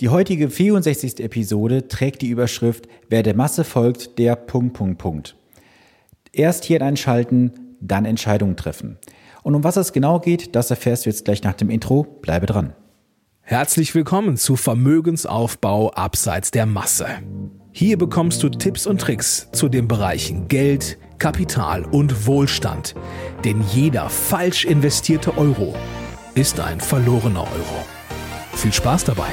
Die heutige 64. Episode trägt die Überschrift Wer der Masse folgt, der Punkt, Punkt, Punkt. Erst hier einschalten, dann Entscheidungen treffen. Und um was es genau geht, das erfährst du jetzt gleich nach dem Intro. Bleibe dran. Herzlich willkommen zu Vermögensaufbau abseits der Masse. Hier bekommst du Tipps und Tricks zu den Bereichen Geld, Kapital und Wohlstand. Denn jeder falsch investierte Euro ist ein verlorener Euro. Viel Spaß dabei!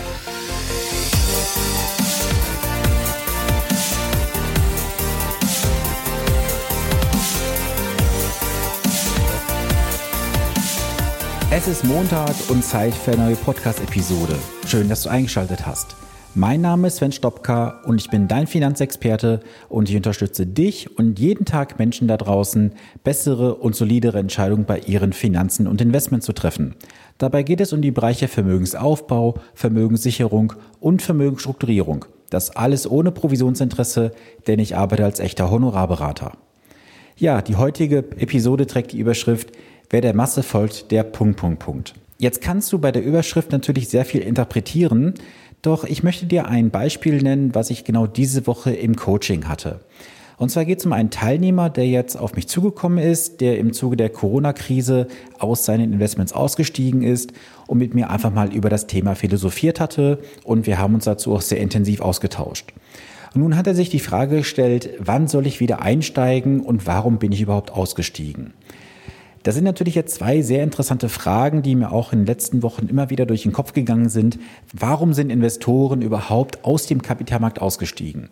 Es ist Montag und Zeit für eine neue Podcast-Episode. Schön, dass du eingeschaltet hast. Mein Name ist Sven Stopka und ich bin dein Finanzexperte und ich unterstütze dich und jeden Tag Menschen da draußen, bessere und solidere Entscheidungen bei ihren Finanzen und Investments zu treffen. Dabei geht es um die Bereiche Vermögensaufbau, Vermögenssicherung und Vermögensstrukturierung. Das alles ohne Provisionsinteresse, denn ich arbeite als echter Honorarberater. Ja, die heutige Episode trägt die Überschrift Wer der Masse folgt, der Punkt, Punkt, Punkt. Jetzt kannst du bei der Überschrift natürlich sehr viel interpretieren, doch ich möchte dir ein Beispiel nennen, was ich genau diese Woche im Coaching hatte. Und zwar geht es um einen Teilnehmer, der jetzt auf mich zugekommen ist, der im Zuge der Corona-Krise aus seinen Investments ausgestiegen ist und mit mir einfach mal über das Thema philosophiert hatte und wir haben uns dazu auch sehr intensiv ausgetauscht. Und nun hat er sich die Frage gestellt, wann soll ich wieder einsteigen und warum bin ich überhaupt ausgestiegen? Das sind natürlich jetzt zwei sehr interessante Fragen, die mir auch in den letzten Wochen immer wieder durch den Kopf gegangen sind. Warum sind Investoren überhaupt aus dem Kapitalmarkt ausgestiegen?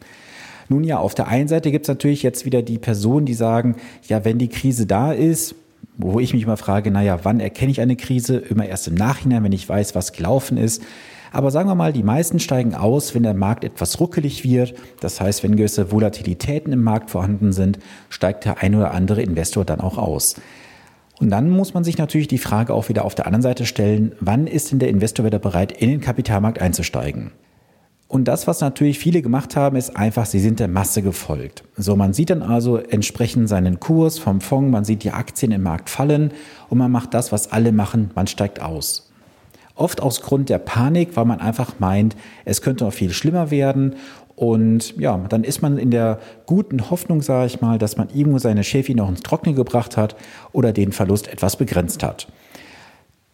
Nun ja, auf der einen Seite gibt es natürlich jetzt wieder die Personen, die sagen, ja, wenn die Krise da ist, wo ich mich mal frage, naja, wann erkenne ich eine Krise? Immer erst im Nachhinein, wenn ich weiß, was gelaufen ist. Aber sagen wir mal, die meisten steigen aus, wenn der Markt etwas ruckelig wird. Das heißt, wenn gewisse Volatilitäten im Markt vorhanden sind, steigt der ein oder andere Investor dann auch aus. Und dann muss man sich natürlich die Frage auch wieder auf der anderen Seite stellen, wann ist denn der Investor wieder bereit, in den Kapitalmarkt einzusteigen? Und das, was natürlich viele gemacht haben, ist einfach, sie sind der Masse gefolgt. So, man sieht dann also entsprechend seinen Kurs vom Fonds, man sieht die Aktien im Markt fallen und man macht das, was alle machen, man steigt aus. Oft aus Grund der Panik, weil man einfach meint, es könnte noch viel schlimmer werden und ja, dann ist man in der guten Hoffnung, sage ich mal, dass man irgendwo seine Schäfi noch ins Trockene gebracht hat oder den Verlust etwas begrenzt hat.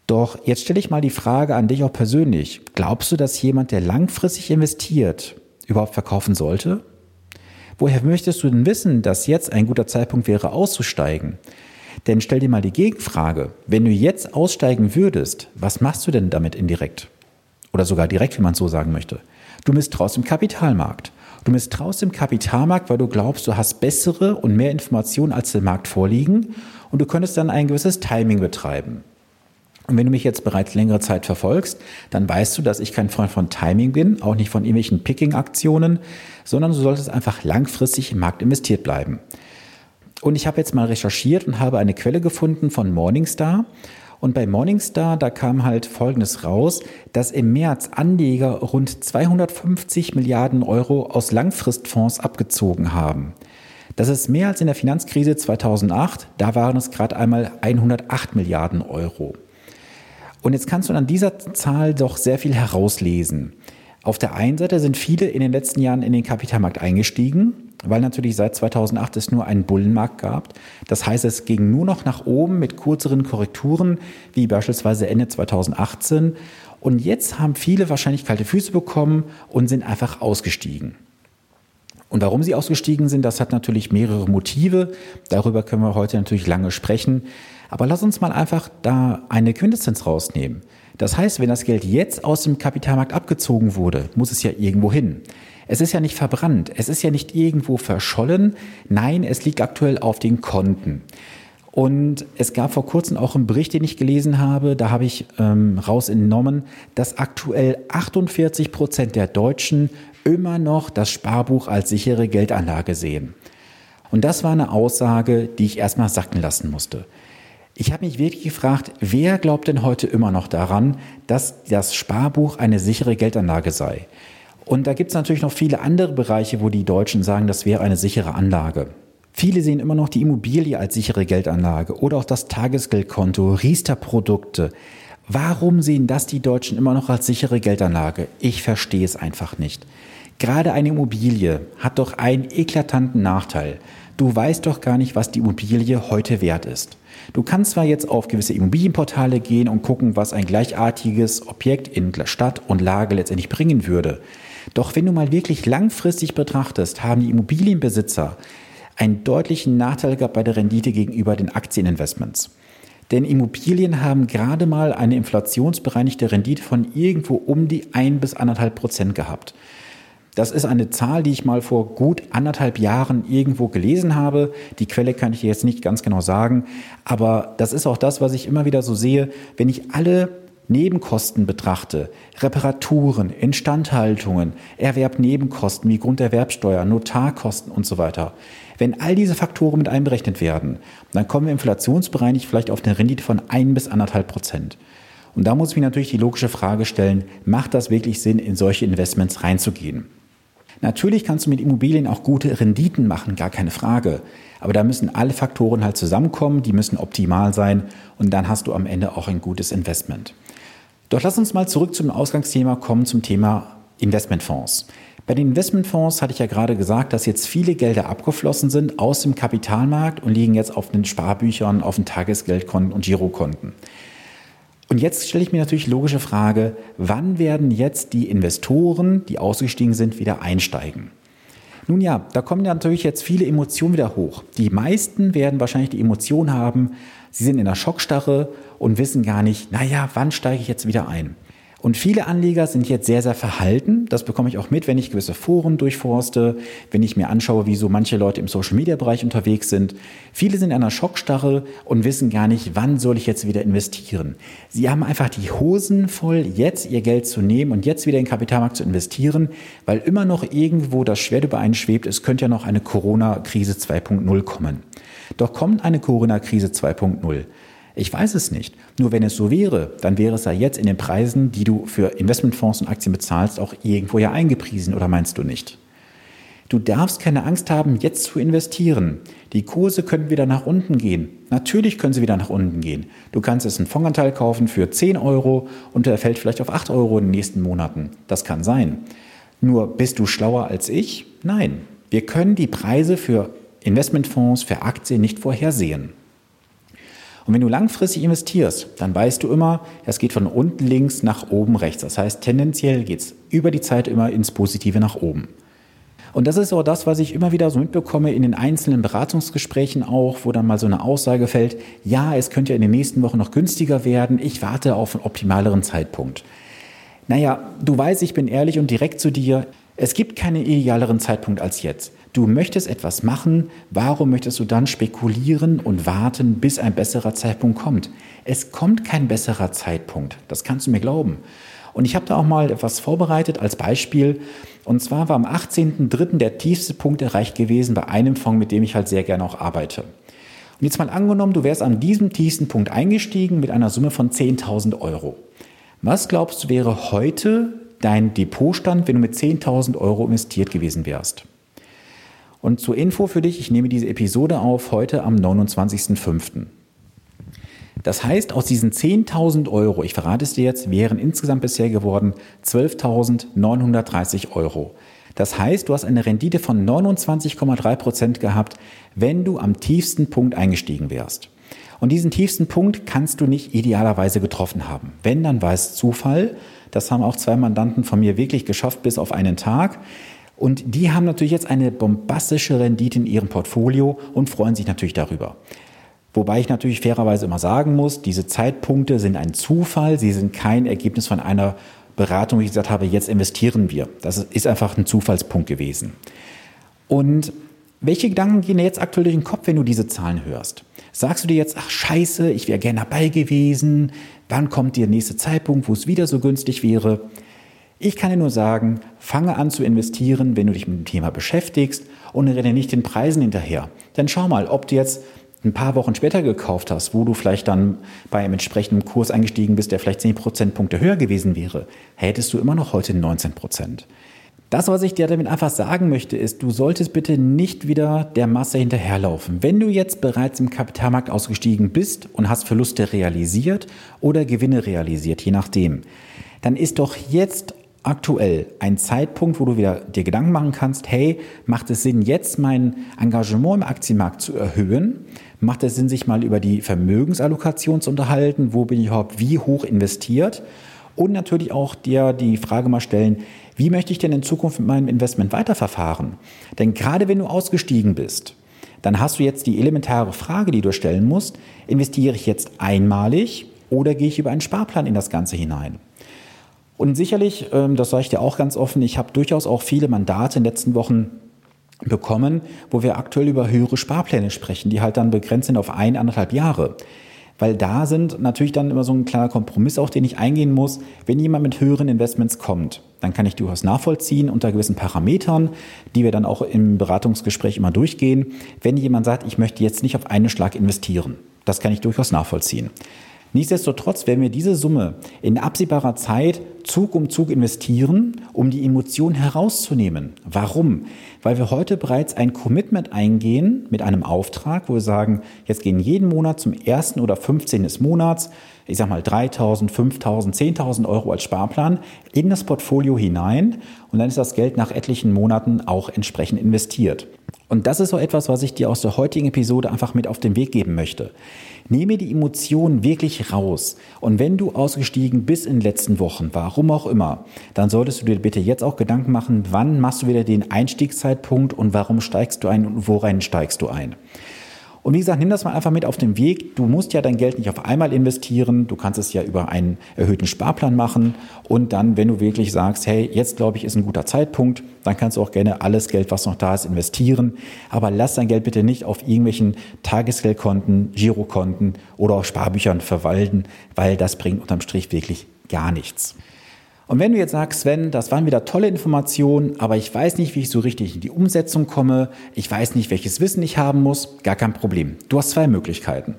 Doch jetzt stelle ich mal die Frage an dich auch persönlich. Glaubst du, dass jemand, der langfristig investiert, überhaupt verkaufen sollte? Woher möchtest du denn wissen, dass jetzt ein guter Zeitpunkt wäre, auszusteigen? Denn stell dir mal die Gegenfrage. Wenn du jetzt aussteigen würdest, was machst du denn damit indirekt? Oder sogar direkt, wie man es so sagen möchte. Du misstraust im Kapitalmarkt. Du misstraust im Kapitalmarkt, weil du glaubst, du hast bessere und mehr Informationen als der Markt vorliegen und du könntest dann ein gewisses Timing betreiben. Und wenn du mich jetzt bereits längere Zeit verfolgst, dann weißt du, dass ich kein Freund von Timing bin, auch nicht von irgendwelchen Picking-Aktionen, sondern du solltest einfach langfristig im Markt investiert bleiben. Und ich habe jetzt mal recherchiert und habe eine Quelle gefunden von Morningstar. Und bei Morningstar, da kam halt Folgendes raus, dass im März Anleger rund 250 Milliarden Euro aus Langfristfonds abgezogen haben. Das ist mehr als in der Finanzkrise 2008, da waren es gerade einmal 108 Milliarden Euro. Und jetzt kannst du an dieser Zahl doch sehr viel herauslesen. Auf der einen Seite sind viele in den letzten Jahren in den Kapitalmarkt eingestiegen, weil natürlich seit 2008 es nur einen Bullenmarkt gab. Das heißt, es ging nur noch nach oben mit kürzeren Korrekturen, wie beispielsweise Ende 2018. Und jetzt haben viele wahrscheinlich kalte Füße bekommen und sind einfach ausgestiegen. Und warum sie ausgestiegen sind, das hat natürlich mehrere Motive. Darüber können wir heute natürlich lange sprechen. Aber lass uns mal einfach da eine Quintessenz rausnehmen. Das heißt, wenn das Geld jetzt aus dem Kapitalmarkt abgezogen wurde, muss es ja irgendwo hin. Es ist ja nicht verbrannt, es ist ja nicht irgendwo verschollen, nein, es liegt aktuell auf den Konten. Und es gab vor kurzem auch einen Bericht, den ich gelesen habe, da habe ich ähm, raus entnommen, dass aktuell 48 Prozent der Deutschen immer noch das Sparbuch als sichere Geldanlage sehen. Und das war eine Aussage, die ich erstmal sacken lassen musste. Ich habe mich wirklich gefragt, wer glaubt denn heute immer noch daran, dass das Sparbuch eine sichere Geldanlage sei? Und da gibt es natürlich noch viele andere Bereiche, wo die Deutschen sagen, das wäre eine sichere Anlage. Viele sehen immer noch die Immobilie als sichere Geldanlage oder auch das Tagesgeldkonto, Riester-Produkte. Warum sehen das die Deutschen immer noch als sichere Geldanlage? Ich verstehe es einfach nicht. Gerade eine Immobilie hat doch einen eklatanten Nachteil. Du weißt doch gar nicht, was die Immobilie heute wert ist. Du kannst zwar jetzt auf gewisse Immobilienportale gehen und gucken, was ein gleichartiges Objekt in Stadt und Lage letztendlich bringen würde. Doch wenn du mal wirklich langfristig betrachtest, haben die Immobilienbesitzer einen deutlichen Nachteil gehabt bei der Rendite gegenüber den Aktieninvestments. Denn Immobilien haben gerade mal eine inflationsbereinigte Rendite von irgendwo um die ein bis anderthalb Prozent gehabt. Das ist eine Zahl, die ich mal vor gut anderthalb Jahren irgendwo gelesen habe. Die Quelle kann ich jetzt nicht ganz genau sagen, aber das ist auch das, was ich immer wieder so sehe, wenn ich alle Nebenkosten betrachte, Reparaturen, Instandhaltungen, Erwerbnebenkosten wie Grunderwerbsteuer, Notarkosten und so weiter. Wenn all diese Faktoren mit einberechnet werden, dann kommen wir inflationsbereinigt vielleicht auf eine Rendite von ein bis anderthalb Prozent. Und da muss ich mir natürlich die logische Frage stellen, macht das wirklich Sinn, in solche Investments reinzugehen? Natürlich kannst du mit Immobilien auch gute Renditen machen, gar keine Frage. Aber da müssen alle Faktoren halt zusammenkommen, die müssen optimal sein und dann hast du am Ende auch ein gutes Investment. Doch lass uns mal zurück zum Ausgangsthema kommen, zum Thema Investmentfonds. Bei den Investmentfonds hatte ich ja gerade gesagt, dass jetzt viele Gelder abgeflossen sind aus dem Kapitalmarkt und liegen jetzt auf den Sparbüchern, auf den Tagesgeldkonten und Girokonten. Und jetzt stelle ich mir natürlich logische Frage, wann werden jetzt die Investoren, die ausgestiegen sind, wieder einsteigen? Nun ja, da kommen natürlich jetzt viele Emotionen wieder hoch. Die meisten werden wahrscheinlich die Emotion haben, sie sind in der Schockstarre und wissen gar nicht, naja, wann steige ich jetzt wieder ein? Und viele Anleger sind jetzt sehr, sehr verhalten. Das bekomme ich auch mit, wenn ich gewisse Foren durchforste, wenn ich mir anschaue, wie so manche Leute im Social-Media-Bereich unterwegs sind. Viele sind in einer Schockstarre und wissen gar nicht, wann soll ich jetzt wieder investieren. Sie haben einfach die Hosen voll, jetzt ihr Geld zu nehmen und jetzt wieder in den Kapitalmarkt zu investieren, weil immer noch irgendwo das Schwert über einen schwebt. Es könnte ja noch eine Corona-Krise 2.0 kommen. Doch kommt eine Corona-Krise 2.0 ich weiß es nicht. Nur wenn es so wäre, dann wäre es ja jetzt in den Preisen, die du für Investmentfonds und Aktien bezahlst, auch irgendwo ja eingepriesen, oder meinst du nicht? Du darfst keine Angst haben, jetzt zu investieren. Die Kurse können wieder nach unten gehen. Natürlich können sie wieder nach unten gehen. Du kannst jetzt einen Fondsanteil kaufen für 10 Euro und der fällt vielleicht auf 8 Euro in den nächsten Monaten. Das kann sein. Nur bist du schlauer als ich? Nein. Wir können die Preise für Investmentfonds, für Aktien nicht vorhersehen. Und wenn du langfristig investierst, dann weißt du immer, es geht von unten links nach oben rechts. Das heißt, tendenziell geht es über die Zeit immer ins Positive nach oben. Und das ist auch das, was ich immer wieder so mitbekomme in den einzelnen Beratungsgesprächen auch, wo dann mal so eine Aussage fällt, ja, es könnte ja in den nächsten Wochen noch günstiger werden, ich warte auf einen optimaleren Zeitpunkt. Naja, du weißt, ich bin ehrlich und direkt zu dir, es gibt keinen idealeren Zeitpunkt als jetzt. Du möchtest etwas machen, warum möchtest du dann spekulieren und warten, bis ein besserer Zeitpunkt kommt? Es kommt kein besserer Zeitpunkt, das kannst du mir glauben. Und ich habe da auch mal etwas vorbereitet als Beispiel. Und zwar war am 18.03. der tiefste Punkt erreicht gewesen bei einem Fonds, mit dem ich halt sehr gerne auch arbeite. Und jetzt mal angenommen, du wärst an diesem tiefsten Punkt eingestiegen mit einer Summe von 10.000 Euro. Was glaubst du wäre heute dein Depotstand, wenn du mit 10.000 Euro investiert gewesen wärst? Und zur Info für dich, ich nehme diese Episode auf heute am 29.05. Das heißt, aus diesen 10.000 Euro, ich verrate es dir jetzt, wären insgesamt bisher geworden 12.930 Euro. Das heißt, du hast eine Rendite von 29,3 Prozent gehabt, wenn du am tiefsten Punkt eingestiegen wärst. Und diesen tiefsten Punkt kannst du nicht idealerweise getroffen haben. Wenn, dann war es Zufall. Das haben auch zwei Mandanten von mir wirklich geschafft bis auf einen Tag. Und die haben natürlich jetzt eine bombastische Rendite in ihrem Portfolio und freuen sich natürlich darüber. Wobei ich natürlich fairerweise immer sagen muss, diese Zeitpunkte sind ein Zufall, sie sind kein Ergebnis von einer Beratung, wie ich gesagt habe, jetzt investieren wir. Das ist einfach ein Zufallspunkt gewesen. Und welche Gedanken gehen dir jetzt aktuell durch den Kopf, wenn du diese Zahlen hörst? Sagst du dir jetzt, ach scheiße, ich wäre gerne dabei gewesen, wann kommt der nächste Zeitpunkt, wo es wieder so günstig wäre? Ich kann dir nur sagen, fange an zu investieren, wenn du dich mit dem Thema beschäftigst und renne nicht den Preisen hinterher. Denn schau mal, ob du jetzt ein paar Wochen später gekauft hast, wo du vielleicht dann bei einem entsprechenden Kurs eingestiegen bist, der vielleicht 10 Prozentpunkte höher gewesen wäre, hättest du immer noch heute 19 Prozent. Das, was ich dir damit einfach sagen möchte, ist, du solltest bitte nicht wieder der Masse hinterherlaufen. Wenn du jetzt bereits im Kapitalmarkt ausgestiegen bist und hast Verluste realisiert oder Gewinne realisiert, je nachdem, dann ist doch jetzt aktuell ein Zeitpunkt, wo du wieder dir Gedanken machen kannst, hey, macht es Sinn, jetzt mein Engagement im Aktienmarkt zu erhöhen? Macht es Sinn, sich mal über die Vermögensallokation zu unterhalten? Wo bin ich überhaupt wie hoch investiert? Und natürlich auch dir die Frage mal stellen, wie möchte ich denn in Zukunft mit meinem Investment weiterverfahren? Denn gerade wenn du ausgestiegen bist, dann hast du jetzt die elementare Frage, die du stellen musst, investiere ich jetzt einmalig oder gehe ich über einen Sparplan in das Ganze hinein? Und sicherlich, ähm, das sage ich dir auch ganz offen, ich habe durchaus auch viele Mandate in den letzten Wochen bekommen, wo wir aktuell über höhere Sparpläne sprechen, die halt dann begrenzt sind auf ein, anderthalb Jahre. Weil da sind natürlich dann immer so ein kleiner Kompromiss auch, den ich eingehen muss. Wenn jemand mit höheren Investments kommt, dann kann ich durchaus nachvollziehen unter gewissen Parametern, die wir dann auch im Beratungsgespräch immer durchgehen. Wenn jemand sagt, ich möchte jetzt nicht auf einen Schlag investieren, das kann ich durchaus nachvollziehen. Nichtsdestotrotz werden wir diese Summe in absehbarer Zeit Zug um Zug investieren, um die Emotion herauszunehmen. Warum? Weil wir heute bereits ein Commitment eingehen mit einem Auftrag, wo wir sagen, jetzt gehen jeden Monat zum ersten oder 15. des Monats, ich sag mal 3.000, 5.000, 10.000 Euro als Sparplan in das Portfolio hinein und dann ist das Geld nach etlichen Monaten auch entsprechend investiert. Und das ist so etwas, was ich dir aus der heutigen Episode einfach mit auf den Weg geben möchte. Nehme die Emotionen wirklich raus. Und wenn du ausgestiegen bist in den letzten Wochen, warum auch immer, dann solltest du dir bitte jetzt auch Gedanken machen, wann machst du wieder den Einstiegszeitpunkt und warum steigst du ein und worein steigst du ein. Und wie gesagt, nimm das mal einfach mit auf den Weg. Du musst ja dein Geld nicht auf einmal investieren. Du kannst es ja über einen erhöhten Sparplan machen. Und dann, wenn du wirklich sagst, hey, jetzt glaube ich, ist ein guter Zeitpunkt, dann kannst du auch gerne alles Geld, was noch da ist, investieren. Aber lass dein Geld bitte nicht auf irgendwelchen Tagesgeldkonten, Girokonten oder auch Sparbüchern verwalten, weil das bringt unterm Strich wirklich gar nichts. Und wenn du jetzt sagst, Sven, das waren wieder tolle Informationen, aber ich weiß nicht, wie ich so richtig in die Umsetzung komme, ich weiß nicht, welches Wissen ich haben muss, gar kein Problem. Du hast zwei Möglichkeiten.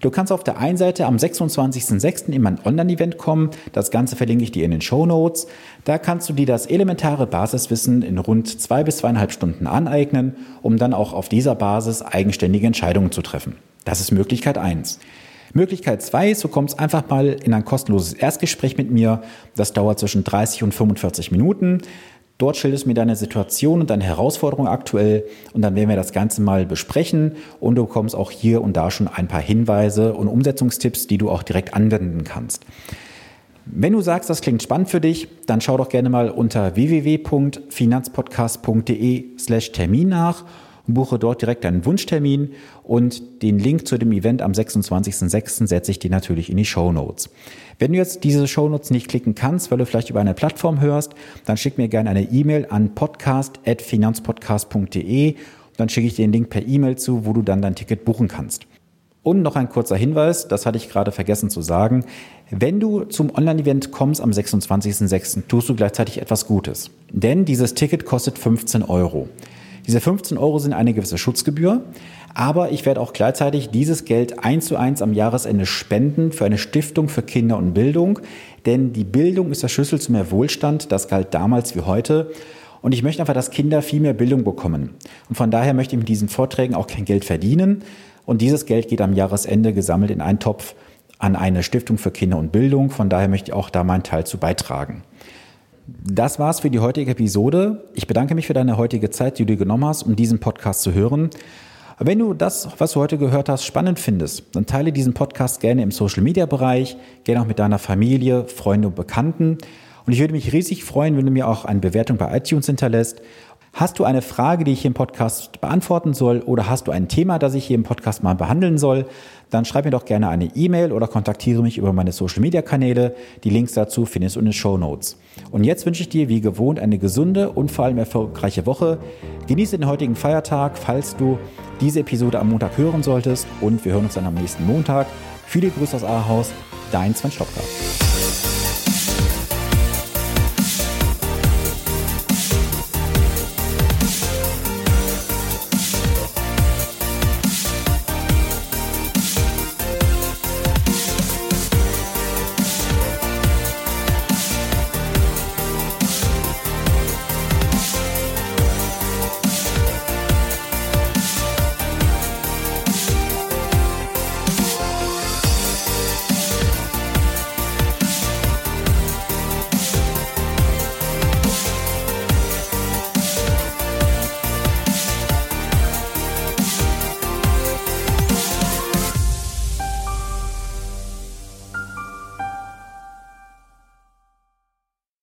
Du kannst auf der einen Seite am 26.06. in mein Online-Event kommen. Das Ganze verlinke ich dir in den Show Notes. Da kannst du dir das elementare Basiswissen in rund zwei bis zweieinhalb Stunden aneignen, um dann auch auf dieser Basis eigenständige Entscheidungen zu treffen. Das ist Möglichkeit eins. Möglichkeit zwei du kommst einfach mal in ein kostenloses Erstgespräch mit mir. Das dauert zwischen 30 und 45 Minuten. Dort schilderst du mir deine Situation und deine Herausforderungen aktuell und dann werden wir das Ganze mal besprechen und du bekommst auch hier und da schon ein paar Hinweise und Umsetzungstipps, die du auch direkt anwenden kannst. Wenn du sagst, das klingt spannend für dich, dann schau doch gerne mal unter www.finanzpodcast.de slash Termin nach buche dort direkt deinen Wunschtermin und den Link zu dem Event am 26.06. setze ich dir natürlich in die Show. Wenn du jetzt diese Show nicht klicken kannst, weil du vielleicht über eine Plattform hörst, dann schick mir gerne eine E-Mail an podcast.finanzpodcast.de dann schicke ich dir den Link per E-Mail zu, wo du dann dein Ticket buchen kannst. Und noch ein kurzer Hinweis, das hatte ich gerade vergessen zu sagen. Wenn du zum Online-Event kommst am 26.06., tust du gleichzeitig etwas Gutes. Denn dieses Ticket kostet 15 Euro. Diese 15 Euro sind eine gewisse Schutzgebühr, aber ich werde auch gleichzeitig dieses Geld eins zu eins am Jahresende spenden für eine Stiftung für Kinder und Bildung, denn die Bildung ist der Schlüssel zu mehr Wohlstand, das galt damals wie heute. Und ich möchte einfach, dass Kinder viel mehr Bildung bekommen. Und von daher möchte ich mit diesen Vorträgen auch kein Geld verdienen. Und dieses Geld geht am Jahresende gesammelt in einen Topf an eine Stiftung für Kinder und Bildung. Von daher möchte ich auch da meinen Teil zu beitragen. Das war's für die heutige Episode. Ich bedanke mich für deine heutige Zeit, die du genommen hast, um diesen Podcast zu hören. Wenn du das, was du heute gehört hast, spannend findest, dann teile diesen Podcast gerne im Social Media Bereich, gerne auch mit deiner Familie, Freunden und Bekannten. Und ich würde mich riesig freuen, wenn du mir auch eine Bewertung bei iTunes hinterlässt. Hast du eine Frage, die ich hier im Podcast beantworten soll oder hast du ein Thema, das ich hier im Podcast mal behandeln soll, dann schreib mir doch gerne eine E-Mail oder kontaktiere mich über meine Social Media Kanäle. Die Links dazu findest du in den Show Notes. Und jetzt wünsche ich dir wie gewohnt eine gesunde und vor allem erfolgreiche Woche. Genieße den heutigen Feiertag, falls du diese Episode am Montag hören solltest und wir hören uns dann am nächsten Montag. Viele Grüße aus Ahaus, dein Sven Stopka.